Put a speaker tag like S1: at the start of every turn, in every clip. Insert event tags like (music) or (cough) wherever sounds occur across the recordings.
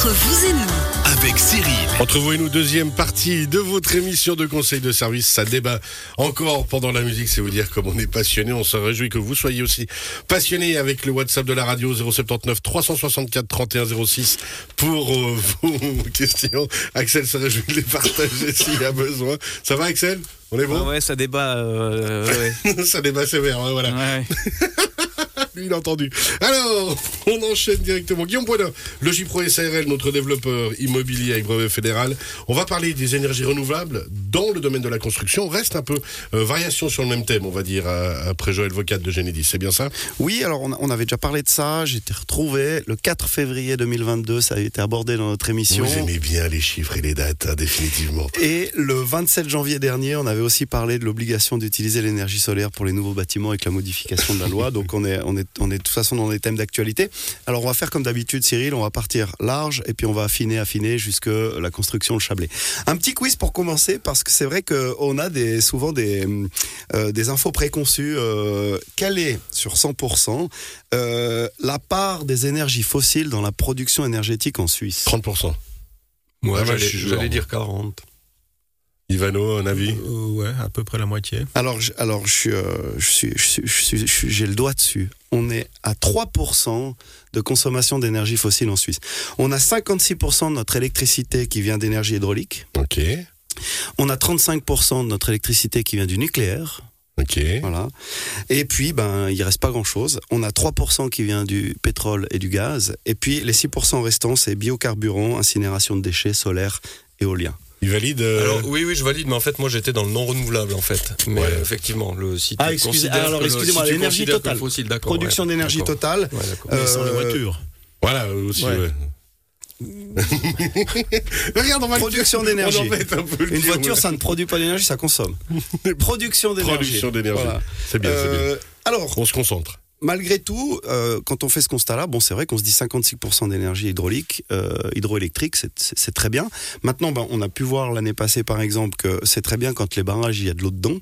S1: Entre vous et nous,
S2: avec Cyril.
S3: Entre vous et nous, deuxième partie de votre émission de conseil de service. Ça débat encore pendant la musique. C'est vous dire comme on est passionné. On se réjouit que vous soyez aussi passionné avec le WhatsApp de la radio 079 364 31 06 pour euh, (laughs) vos questions. Axel se réjouit de les partager s'il y a besoin. Ça va, Axel? On est bon?
S4: Ah ouais, ça débat. euh, ouais, (laughs)
S3: Ça débat sévère, ouais, voilà.
S4: ouais. (laughs)
S3: Lui, (laughs) il a entendu. Alors, (laughs) on enchaîne directement. Guillaume Poidin, Logipro SARL, notre développeur immobilier avec brevet fédéral. On va parler des énergies renouvelables dans le domaine de la construction. On reste un peu euh, variation sur le même thème, on va dire, euh, après Joël Vocat de Génédis. C'est bien ça?
S5: Oui, alors on, avait déjà parlé de ça. J'ai été retrouvé le 4 février 2022. Ça a été abordé dans notre émission.
S3: Vous aimez bien les chiffres et les dates, hein, définitivement.
S5: Et le 27 janvier dernier, on avait aussi parlé de l'obligation d'utiliser l'énergie solaire pour les nouveaux bâtiments avec la modification de la loi. (laughs) Donc on est, on est, on est de toute façon dans des thèmes d'actualité. Alors on va faire comme d'habitude, Cyril. On va partir large et puis on va affiner, affiner jusque la construction le Chablais. Un petit quiz pour commencer parce que c'est vrai qu'on a des, souvent des, euh, des infos préconçues. Euh, quelle est sur 100% euh, la part des énergies fossiles dans la production énergétique en Suisse?
S3: 30%.
S6: Moi,
S3: Ah,
S6: j'allais,
S3: je suis
S6: j'allais dire 40.
S3: Ivano, un avis?
S6: Euh, ouais, à peu près la moitié.
S5: Alors, je, alors je, suis, euh, je suis, je suis- je suis- je suis- j'ai le doigt dessus. On est à 3% de consommation d'énergie fossile en Suisse. On a 56% de notre électricité qui vient d'énergie hydraulique.
S3: Ok.
S5: On a 35% de notre électricité qui vient du nucléaire.
S3: Ok.
S5: Voilà. Et puis, ben, il reste pas grand-chose. On a 3% qui vient du pétrole et du gaz. Et puis, les 6% restants, c'est biocarburants, incinération de déchets, solaire, éolien.
S3: Il valide euh,
S6: Alors oui, oui, je valide, mais en fait, moi, j'étais dans le non renouvelable, en fait. Mais
S3: Ouais.
S6: euh, effectivement, le si
S5: Ah, excusez- alors, excusez-moi,
S6: si
S5: l'énergie totale.
S6: fossile,
S5: Production
S6: ouais,
S5: d'énergie totale.
S6: Ouais.
S5: Euh,
S4: Sans les voitures.
S3: Voilà, euh, aussi,
S5: Ouais.
S3: ouais. (laughs) Regarde, on va
S5: Production d'énergie.
S3: On embête un peu le
S5: Une
S3: dire,
S5: voiture,
S3: ouais.
S5: ça ne produit pas d'énergie, ça consomme. (laughs) Production d'énergie.
S3: Production d'énergie.
S5: Voilà.
S3: C'est bien, c'est bien.
S5: Euh, alors,
S3: On se concentre.
S5: Malgré tout, euh, quand on fait ce constat-là, bon, c'est vrai qu'on se dit 56% d'énergie hydraulique, euh, hydroélectrique, c'est- très bien. Maintenant, ben, on a pu voir l'année passée, par exemple, que c'est très bien quand les barrages, il y a de l'eau dedans.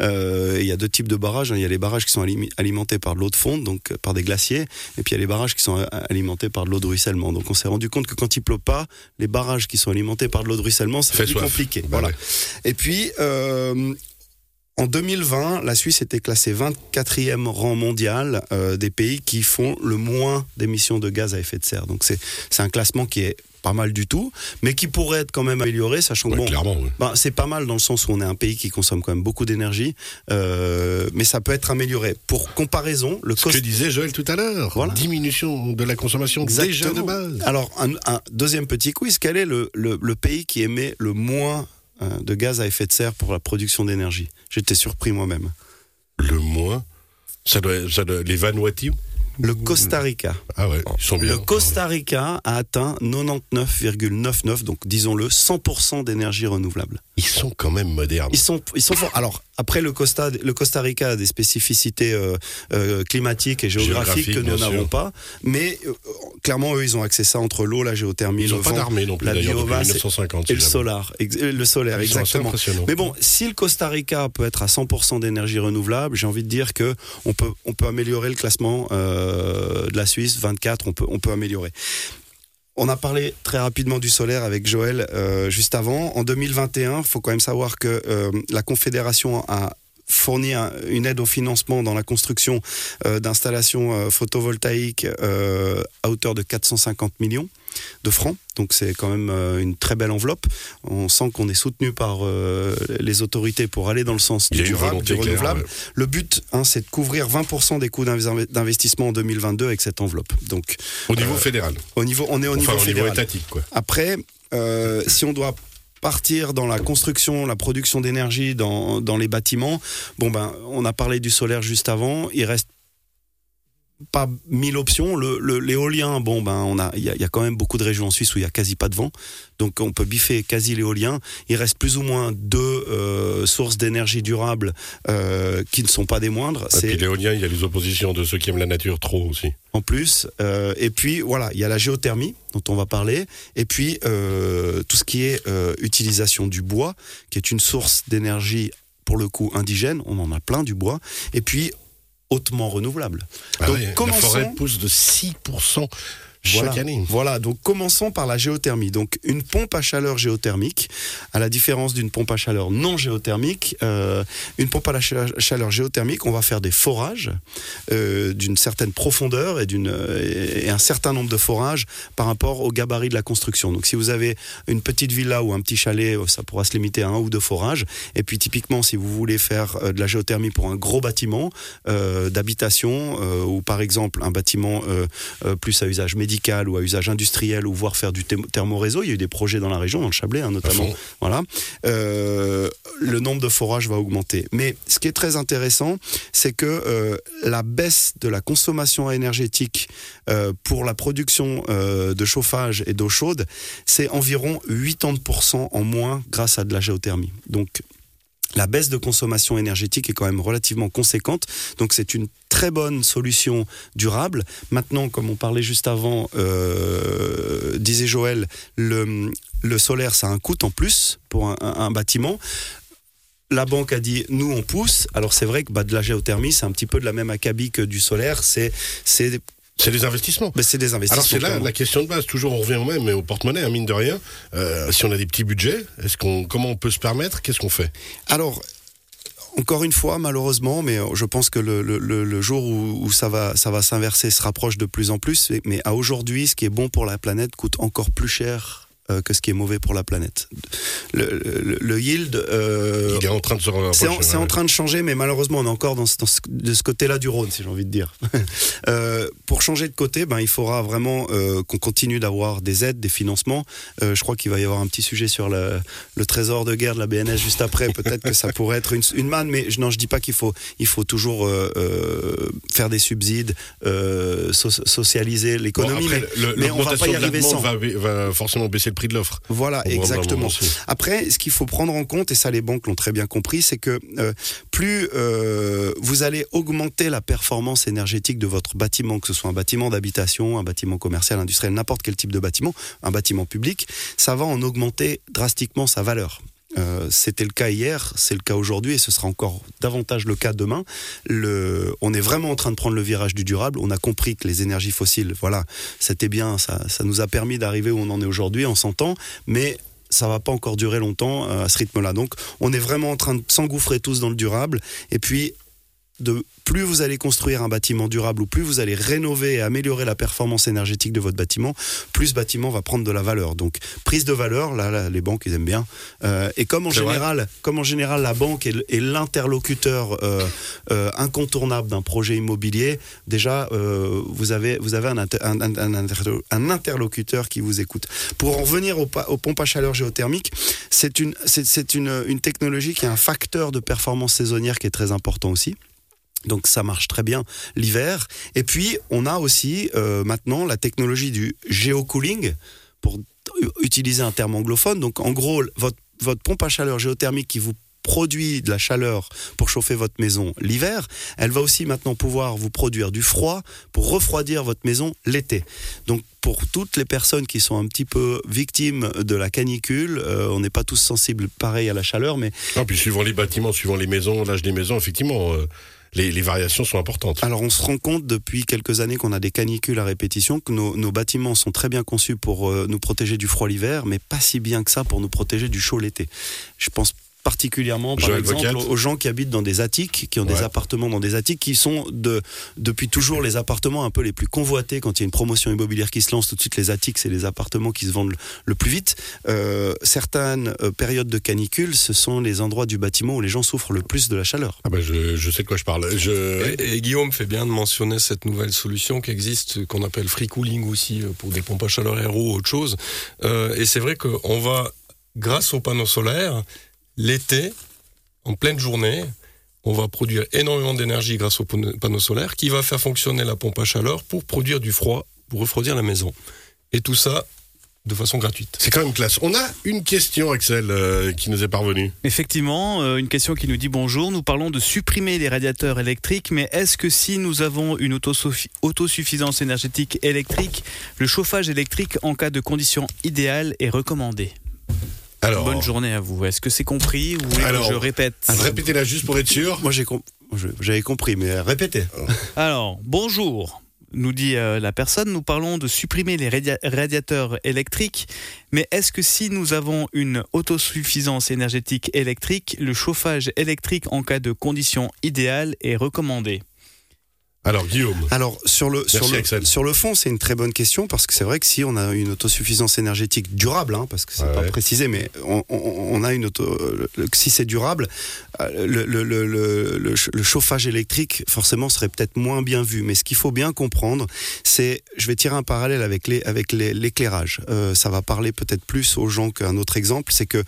S5: Euh, il y a deux types de barrages. hein. Il y a les barrages qui sont alimentés par de l'eau de fonte, donc euh, par des glaciers, et puis il y a les barrages qui sont euh, alimentés par de l'eau de ruissellement. Donc on s'est rendu compte que quand il pleut pas, les barrages qui sont alimentés par de l'eau de ruissellement, c'est plus
S3: soif.
S5: compliqué.
S3: Bah
S5: voilà.
S3: ouais.
S5: Et puis, euh, en 2020, la Suisse était classée 24e rang mondial euh, des pays qui font le moins d'émissions de gaz à effet de serre. Donc c'est un classement qui est pas mal du tout, mais qui pourrait être quand même amélioré, sachant que
S3: Ouais,
S5: bon,
S3: oui.
S5: ben, c'est pas mal dans le sens où on est un pays qui consomme quand même beaucoup d'énergie, euh, mais ça peut être amélioré. Pour comparaison, le
S3: Ce que
S5: cost
S3: disait Joël tout à l'heure.
S5: Voilà.
S3: Diminution de la consommation déjà de
S5: Exactement.
S3: base.
S5: Alors, un, un deuxième petit quiz, quel est le, le- le pays qui émet le moins de gaz à effet de serre pour la production d'énergie J'étais surpris moi-même.
S3: Le moins. Ça doit, ça doit- les Vanuatu.
S5: Le Costa Rica.
S3: Ah ouais, ils sont bien.
S5: Le Costa Rica a atteint 99,99, donc disons-le, 100% d'énergie renouvelable.
S3: Ils sont quand même modernes.
S5: Ils sont, ils sont forts. Alors, après, le Costa, le Costa Rica a des spécificités euh, euh, climatiques et géographiques que nous n'avons pas. Mais euh, clairement, eux, ils ont accès à ça entre l'eau, la géothermie,
S3: Ils
S5: le
S3: pas non plus
S5: la biomasse
S3: 1950.
S5: et le solar. Le solaire, exactement. Mais bon, si le Costa Rica peut être à 100% d'énergie renouvelable, j'ai envie de dire que on peut, on peut améliorer le classement euh, de la Suisse. 24, on peut, on peut améliorer. On a parlé très rapidement du solaire avec Joël euh, juste avant. En 2021, il faut quand même savoir que euh, la Confédération a fourni un- une aide au financement dans la construction euh, d'installations euh, photovoltaïques euh, à hauteur de 450 millions de francs. Donc c'est quand même une très belle enveloppe. On sent qu'on est soutenu par euh, les autorités pour aller dans le sens du durable, du
S3: claire,
S5: renouvelable.
S3: ouais.
S5: Le but, hein, c'est de couvrir 20% des coûts d'inv- d'investissement en 2022 avec cette enveloppe. Donc
S3: Au niveau
S5: Euh,
S3: fédéral.
S5: au niveau, on est au
S3: Enfin,
S5: niveau
S3: au niveau
S5: fédéral.
S3: étatique, quoi.
S5: Après, euh, si on doit partir dans la construction, la production d'énergie dans, dans les bâtiments, bon ben, on a parlé du solaire juste avant, il reste pas mille options. Le- le- L'éolien, bon ben, on a, il y, a- il y a quand même beaucoup de régions en Suisse où il y a quasi pas de vent, donc on peut biffer quasi l'éolien. Il reste plus ou moins deux euh, sources d'énergie durable euh, qui ne sont pas des moindres.
S3: Et puis
S5: C'est
S3: l'éolien, il y a les oppositions de ceux qui aiment la nature trop aussi.
S5: en plus. Euh, et puis voilà, il y a la géothermie dont on va parler, et puis tout ce qui est utilisation du bois, qui est une source d'énergie pour le coup indigène. On en a plein du bois, et puis hautement renouvelable.
S3: Ah
S5: Donc,
S3: ouais,
S5: commençons-
S3: La forêt pousse de 6%. Chaque
S5: Voilà.
S3: année.
S5: Voilà, donc commençons par la géothermie. Donc une pompe à chaleur géothermique, à la différence d'une pompe à chaleur non géothermique, euh, une pompe à la cha- chaleur géothermique, on va faire des forages euh, d'une certaine profondeur et, d'une, et un certain nombre de forages par rapport au gabarit de la construction. Donc si vous avez une petite villa ou un petit chalet, euh, ça pourra se limiter à un ou deux forages. Et puis typiquement, si vous voulez faire de la géothermie pour un gros bâtiment euh, d'habitation ou par exemple un bâtiment plus à usage médical ou à usage industriel ou voire faire du thermoréseau. Il y a eu des projets dans la région, dans le Chablais hein, notamment. Voilà. Euh, le nombre de forages va augmenter. Mais ce qui est très intéressant, c'est que euh, la baisse de la consommation énergétique euh, pour la production de chauffage et d'eau chaude, c'est environ 80% en moins grâce à de la géothermie. Donc la baisse de consommation énergétique est quand même relativement conséquente. Donc c'est une très bonne solution durable. Maintenant, comme on parlait juste avant, euh, disait Joël, le, solaire, ça a un coût en plus pour un bâtiment. La banque a dit, nous on pousse. Alors c'est vrai que bah, de la géothermie, c'est un petit peu de la même acabit que du solaire. C'est c'est
S3: C'est des investissements.
S5: mais c'est des investissements.
S3: Alors c'est là la question de base, toujours on revient au même, mais au porte-monnaie, hein, mine de rien. Euh, si on a des petits budgets, est-ce qu'on, comment on peut se permettre? Qu'est-ce qu'on fait?
S5: Alors, encore une fois, malheureusement, mais je pense que le, le- le- le jour où, où ça va, ça va s'inverser se rapproche de plus en plus. Mais à aujourd'hui, ce qui est bon pour la planète coûte encore plus cher que ce qui est mauvais pour la planète. Le, le- le yield, euh,
S3: Il est en train de se
S5: c'est en, train de changer, mais malheureusement, on est encore dans ce, dans ce- de ce côté-là du Rhône, si j'ai envie de dire. (laughs) Euh, pour changer de côté, ben, il faudra vraiment euh, qu'on continue d'avoir des aides, des financements. Euh, je crois qu'il va y avoir un petit sujet sur le, le trésor de guerre de la BNS juste après. (laughs) Peut-être que ça pourrait être une, une manne, mais je, non, je dis pas qu'il faut, il faut toujours euh, euh, faire des subsides, euh, so- socialiser l'économie. mais- mais on va pas y arriver sans.
S3: va, va forcément baisser le prix de l'offre.
S5: Voilà, exactement. Après, ce qu'il faut prendre en compte, et ça les banques l'ont très bien compris, c'est que euh, plus euh, vous allez augmenter la performance énergétique de votre bâtiment, que ce soit un bâtiment d'habitation, un bâtiment commercial, industriel, n'importe quel type de bâtiment, un bâtiment public, ça va en augmenter drastiquement sa valeur. Euh, C'était le cas hier, c'est le cas aujourd'hui et ce sera encore davantage le cas demain. On est vraiment en train de prendre le virage du durable. On a compris que les énergies fossiles, voilà, c'était bien, ça, ça nous a permis d'arriver où on en est aujourd'hui en 100 ans, mais ça va pas encore durer longtemps euh, à ce rythme-là. Donc, on est vraiment en train de s'engouffrer tous dans le durable. Et puis, de plus vous allez construire un bâtiment durable ou plus vous allez rénover et améliorer la performance énergétique de votre bâtiment, plus ce bâtiment va prendre de la valeur. Donc prise de valeur, là, là, les banques ils aiment bien. Euh, et comme en
S3: vrai.
S5: général, comme en général la banque est, est l'interlocuteur euh, euh, incontournable d'un projet immobilier, déjà vous avez vous avez un, inter- un, un- un interlo- un interlocuteur qui vous écoute. Pour en revenir aux, aux pompes à chaleur géothermiques, c'est une c'est une, une technologie qui a un facteur de performance saisonnière qui est très important aussi. Donc ça marche très bien l'hiver. Et puis on a aussi euh, maintenant la technologie du géocooling pour utiliser un terme anglophone. Donc en gros, votre, pompe à chaleur géothermique qui vous produit de la chaleur pour chauffer votre maison l'hiver, elle va aussi maintenant pouvoir vous produire du froid pour refroidir votre maison l'été. Donc pour toutes les personnes qui sont un petit peu victimes de la canicule, euh, on n'est pas tous sensibles pareil à la chaleur, mais
S3: puis suivant les bâtiments, suivant les maisons, l'âge des maisons, effectivement, euh, les, variations sont importantes.
S5: Alors on se rend compte depuis quelques années qu'on a des canicules à répétition, que nos, nos bâtiments sont très bien conçus pour euh, nous protéger du froid l'hiver, mais pas si bien que ça pour nous protéger du chaud l'été. Je pense particulièrement par
S3: Joël
S5: exemple aux gens qui habitent dans des attiques, qui ont des appartements dans des attiques, qui sont de, depuis toujours les appartements un peu les plus convoités quand il y a une promotion immobilière qui se lance. Tout de suite les attiques, c'est les appartements qui se vendent le, le plus vite. Euh, certaines euh, périodes de canicule, ce sont les endroits du bâtiment où les gens souffrent le plus de la chaleur.
S3: Ah ben je, je sais de quoi je parle. Je...
S6: Et, et Guillaume fait bien de mentionner cette nouvelle solution qui existe, qu'on appelle free cooling aussi, euh, pour des pompes à chaleur aéro ou autre chose. Euh, et c'est vrai qu'on va, grâce aux panneaux solaires, l'été, en pleine journée, on va produire énormément d'énergie grâce aux pan- panneaux solaires qui va faire fonctionner la pompe à chaleur pour produire du froid, pour refroidir la maison. Et tout ça de façon gratuite.
S3: C'est quand même classe. On a une question, Axel, euh, qui nous est parvenue.
S4: Effectivement, euh, une question qui nous dit bonjour. Nous parlons de supprimer les radiateurs électriques, mais est-ce que si nous avons une autosuffi- autosuffisance énergétique électrique, le chauffage électrique en cas de conditions idéales est recommandé?
S3: Alors,
S4: Bonne journée à vous. Est-ce que c'est compris ou voulez que je répète
S3: répétez-la juste pour être sûr.
S5: Moi j'ai com- j'avais compris, mais répétez. (laughs)
S4: Alors, bonjour. nous dit euh, la personne. Nous parlons de supprimer les radiateurs électriques, mais est-ce que si nous avons une autosuffisance énergétique électrique, le chauffage électrique en cas de conditions idéales est recommandé?
S3: Alors Guillaume.
S5: Alors sur le sur le, sur le fond, c'est une très bonne question parce que c'est vrai que si on a une autosuffisance énergétique durable, hein, parce que c'est pas précisé, mais on, on, a une auto, si c'est durable, euh, le, le, le, le, chauffage électrique forcément serait peut-être moins bien vu. Mais ce qu'il faut bien comprendre, c'est, je vais tirer un parallèle avec les avec l'éclairage. Euh, ça va parler peut-être plus aux gens qu'un autre exemple, c'est que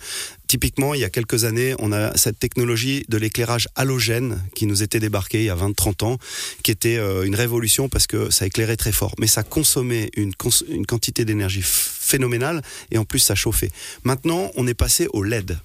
S5: Typiquement, il y a quelques années, on a cette technologie de l'éclairage halogène qui nous était débarquée il y a 20-30 ans, qui était euh, une révolution parce que ça éclairait très fort. Mais ça consommait une, quantité d'énergie phénoménale et en plus ça chauffait. Maintenant, on est passé au LED.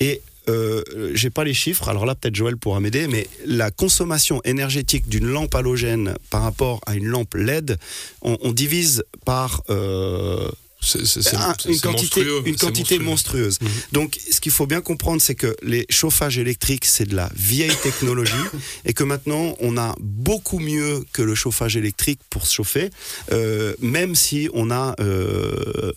S5: Et euh, j'ai pas les chiffres, alors là peut-être Joël pourra m'aider, mais la consommation énergétique d'une lampe halogène par rapport à une lampe LED, on, divise par euh, c'est ah, une quantité, une quantité monstrueuse. Mhm. Donc, ce qu'il faut bien comprendre, c'est que les chauffages électriques, c'est de la vieille technologie (laughs) et que maintenant, on a beaucoup mieux que le chauffage électrique pour se chauffer, euh, même si on a euh,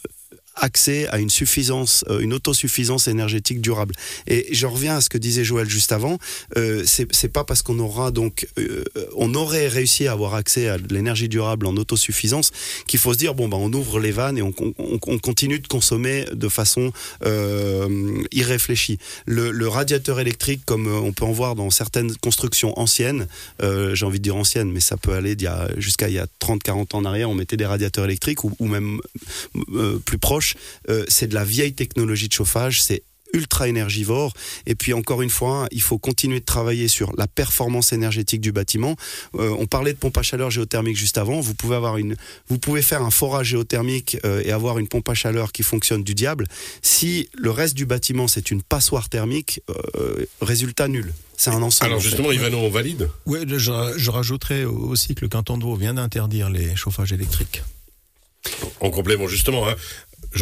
S5: accès à une suffisance, euh, une autosuffisance énergétique durable. Et je reviens à ce que disait Joël juste avant. Euh, c'est pas parce qu'on aura donc, euh, on aurait réussi à avoir accès à l'énergie durable en autosuffisance qu'il faut se dire bon ben on ouvre les vannes et on, on, on continue de consommer de façon euh, irréfléchie. Le, radiateur électrique, comme on peut en voir dans certaines constructions anciennes, euh, j'ai envie de dire anciennes, mais ça peut aller jusqu'à il y a 30-40 ans en arrière, on mettait des radiateurs électriques ou même plus proches euh, c'est de la vieille technologie de chauffage, c'est ultra énergivore. Et puis encore une fois, il faut continuer de travailler sur la performance énergétique du bâtiment. Euh, on parlait de pompe à chaleur géothermique juste avant. Vous pouvez avoir une, vous pouvez faire un forage géothermique euh, et avoir une pompe à chaleur qui fonctionne du diable. Si le reste du bâtiment c'est une passoire thermique, résultat nul. C'est un ensemble.
S3: Alors justement, Ivano, on valide
S1: Oui, je, je rajouterais aussi que le canton de Vaud vient d'interdire les chauffages électriques.
S3: En complément, justement, hein,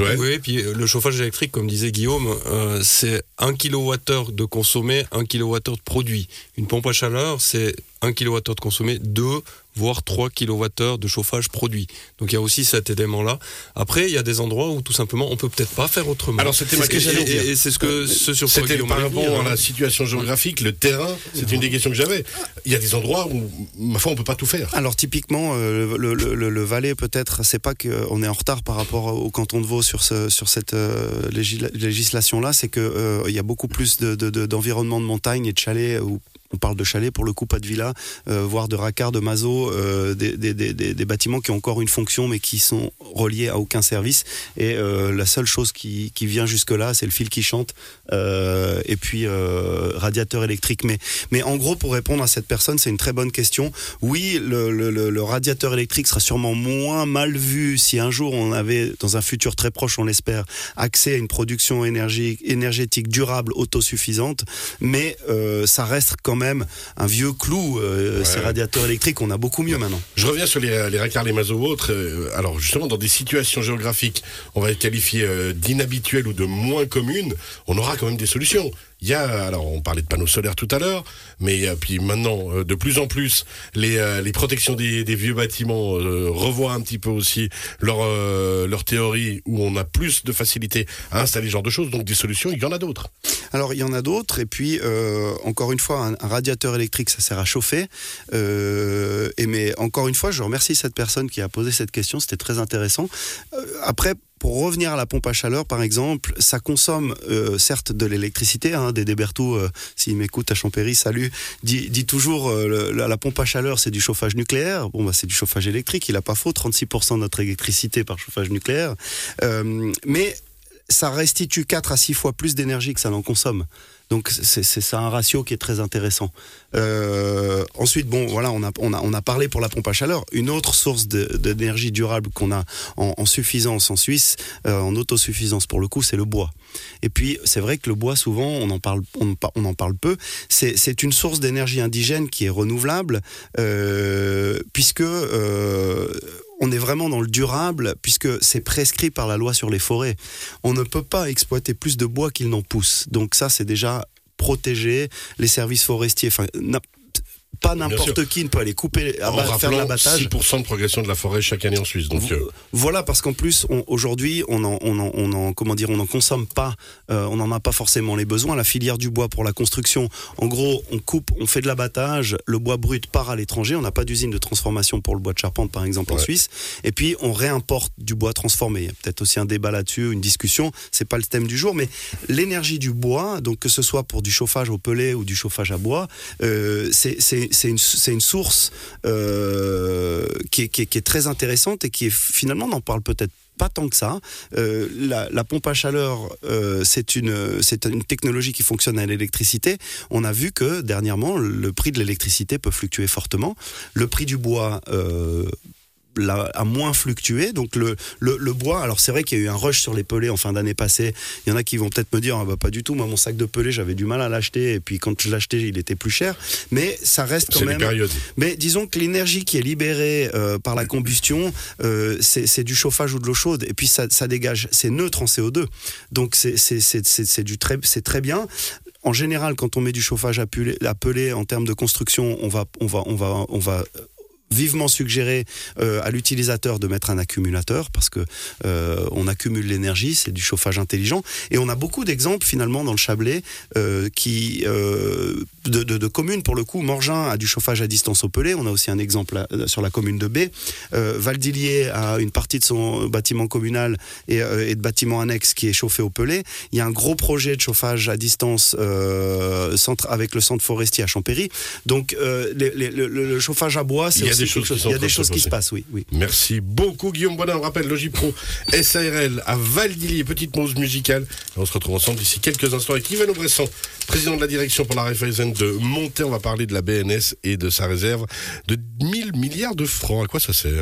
S6: oui, et puis euh, le chauffage électrique, comme disait Guillaume, euh, c'est 1 kWh de consommé, 1 kWh de produit. Une pompe à chaleur, c'est 1 kWh de consommé, 2 voire 3 kWh de chauffage produit. Donc il y a aussi cet élément-là. Après, il y a des endroits où tout simplement on peut peut-être pas faire autrement.
S3: Alors c'était ma question.
S6: Et, et c'est ce que ce sur
S3: quoi C'était par rapport à la situation géographique, le terrain. C'est une des questions que j'avais. Il y a des endroits où, ma foi, on peut pas tout faire.
S5: Alors typiquement, euh, le, le, le, Valais peut-être, c'est pas qu'on est en retard par rapport au canton de Vaud sur ce, sur cette euh, législation-là, c'est que euh, il y a beaucoup plus d'environnement de, de, de montagne et de chalets où on parle de chalets pour le coup, pas de villa, euh, voire de raccards, de mazo, euh, des, bâtiments qui ont encore une fonction mais qui sont reliés à aucun service. Et euh, la seule chose qui, vient jusque-là, c'est le fil qui chante et puis radiateur électrique. Mais, mais en gros, pour répondre à cette personne, c'est une très bonne question. Oui, le, radiateur électrique sera sûrement moins mal vu si un jour on avait, dans un futur très proche, on l'espère, accès à une production énergétique durable, autosuffisante. Mais ça reste quand même un vieux clou. Euh, ces radiateurs électriques, on a beaucoup mieux maintenant.
S3: Je reviens sur les, les raccards, les masos ou autres. Euh, alors justement, dans des situations géographiques, on va être qualifié euh, d'inhabituelles ou de moins communes, on aura quand même des solutions. Il y a, alors on parlait de panneaux solaires tout à l'heure, mais euh, puis maintenant, euh, de plus en plus, les, euh, les protections des, des vieux bâtiments revoient un petit peu aussi leur, leur théorie où on a plus de facilité à installer ce genre de choses. Donc des solutions, il y en a d'autres.
S5: Alors il y en a d'autres, et puis encore une fois, un, radiateur électrique, ça sert à chauffer. et mais encore une fois, je remercie cette personne qui a posé cette question, c'était très intéressant. après, pour revenir à la pompe à chaleur, par exemple, ça consomme euh, certes de l'électricité. Hein, Dédé euh, s'il m'écoute à Champéry, salut, dit, toujours euh, la, pompe à chaleur, c'est du chauffage nucléaire. Bon, bah, c'est du chauffage électrique. Il a pas faux, 36% de notre électricité par chauffage nucléaire. mais ça restitue 4 à 6 fois plus d'énergie que ça n'en consomme. Donc c'est ça un ratio qui est très intéressant. Euh, ensuite, bon, voilà, on a, on, a, on a parlé pour la pompe à chaleur. Une autre source d'énergie durable qu'on a en, suffisance en Suisse, euh, en autosuffisance pour le coup, c'est le bois. Et puis c'est vrai que le bois, souvent, on en parle, on, on en parle peu. C'est une source d'énergie indigène qui est renouvelable, euh, puisque euh, on est vraiment dans le durable puisque c'est prescrit par la loi sur les forêts. On ne peut pas exploiter plus de bois qu'il n'en pousse. Donc ça, c'est déjà protéger les services forestiers. Pas n'importe qui ne peut aller couper, abattre, faire l'abattage.
S3: 6% de progression de la forêt chaque année en Suisse. Donc, euh,
S5: Voilà, parce qu'en plus, aujourd'hui, on en, on en, on en- comment dire, on n'en consomme pas, euh, on n'en a pas forcément les besoins. La filière du bois pour la construction, en gros, on coupe, on fait de l'abattage, le bois brut part à l'étranger. On n'a pas d'usine de transformation pour le bois de charpente, par exemple, en. Suisse. Et puis, on réimporte du bois transformé. Il y a peut-être aussi un débat là-dessus, une discussion. C'est pas le thème du jour, mais l'énergie du bois, donc que ce soit pour du chauffage au pellet ou du chauffage à bois, euh, c'est c'est- une, une source euh, qui, est, qui est- très intéressante et qui est, finalement n'en parle peut-être pas tant que ça. Euh, la, pompe à chaleur, euh, c'est une, une technologie qui fonctionne à l'électricité. On a vu que dernièrement, le prix de l'électricité peut fluctuer fortement. Le prix du bois l'a- a moins fluctué. Donc le, le, le bois, alors c'est vrai qu'il y a eu un rush sur les pelés en fin d'année passée. Il y en a qui vont peut-être me dire, ah bah, pas du tout, moi mon sac de pelés, j'avais du mal à l'acheter, et puis quand je l'achetais, il était plus cher. Mais ça reste quand même... Mais disons que l'énergie qui est libérée euh, par la combustion, euh, c'est du chauffage ou de l'eau chaude, et puis ça, ça dégage, c'est neutre en CO2. Donc c'est très, très bien. En général, quand on met du chauffage à pelé, à pelé en termes de construction, on va, on va, on va, on va vivement suggérer euh, à l'utilisateur de mettre un accumulateur parce que euh, on accumule l'énergie, c'est du chauffage intelligent. Et on a beaucoup d'exemples finalement dans le Chablais euh, qui de, de, de communes pour le coup. Morgin a du chauffage à distance au pelé. On a aussi un exemple là, sur la commune de B. Euh, Valdillier a une partie de son bâtiment communal et, euh, et de bâtiment annexe qui est chauffé au pelé. Il y a un gros projet de chauffage à distance euh, centre, avec le centre forestier à Champéry. Donc euh, les- les- le, chauffage à bois, c'est
S3: Il y a
S5: aussi
S3: des choses qui sont
S5: Il y a des
S3: de se
S5: choses qui se passent, oui. oui.
S3: Merci beaucoup Guillaume Bonin. On rappelle Logipro (laughs) SARL à Valdillier, petite pause musicale. Et on se retrouve ensemble d'ici quelques instants avec Yvan Bresson, président de la direction pour la Raiffeisen de Monté. On va parler de la BNS et de sa réserve de 1000 milliards de francs. À quoi ça sert?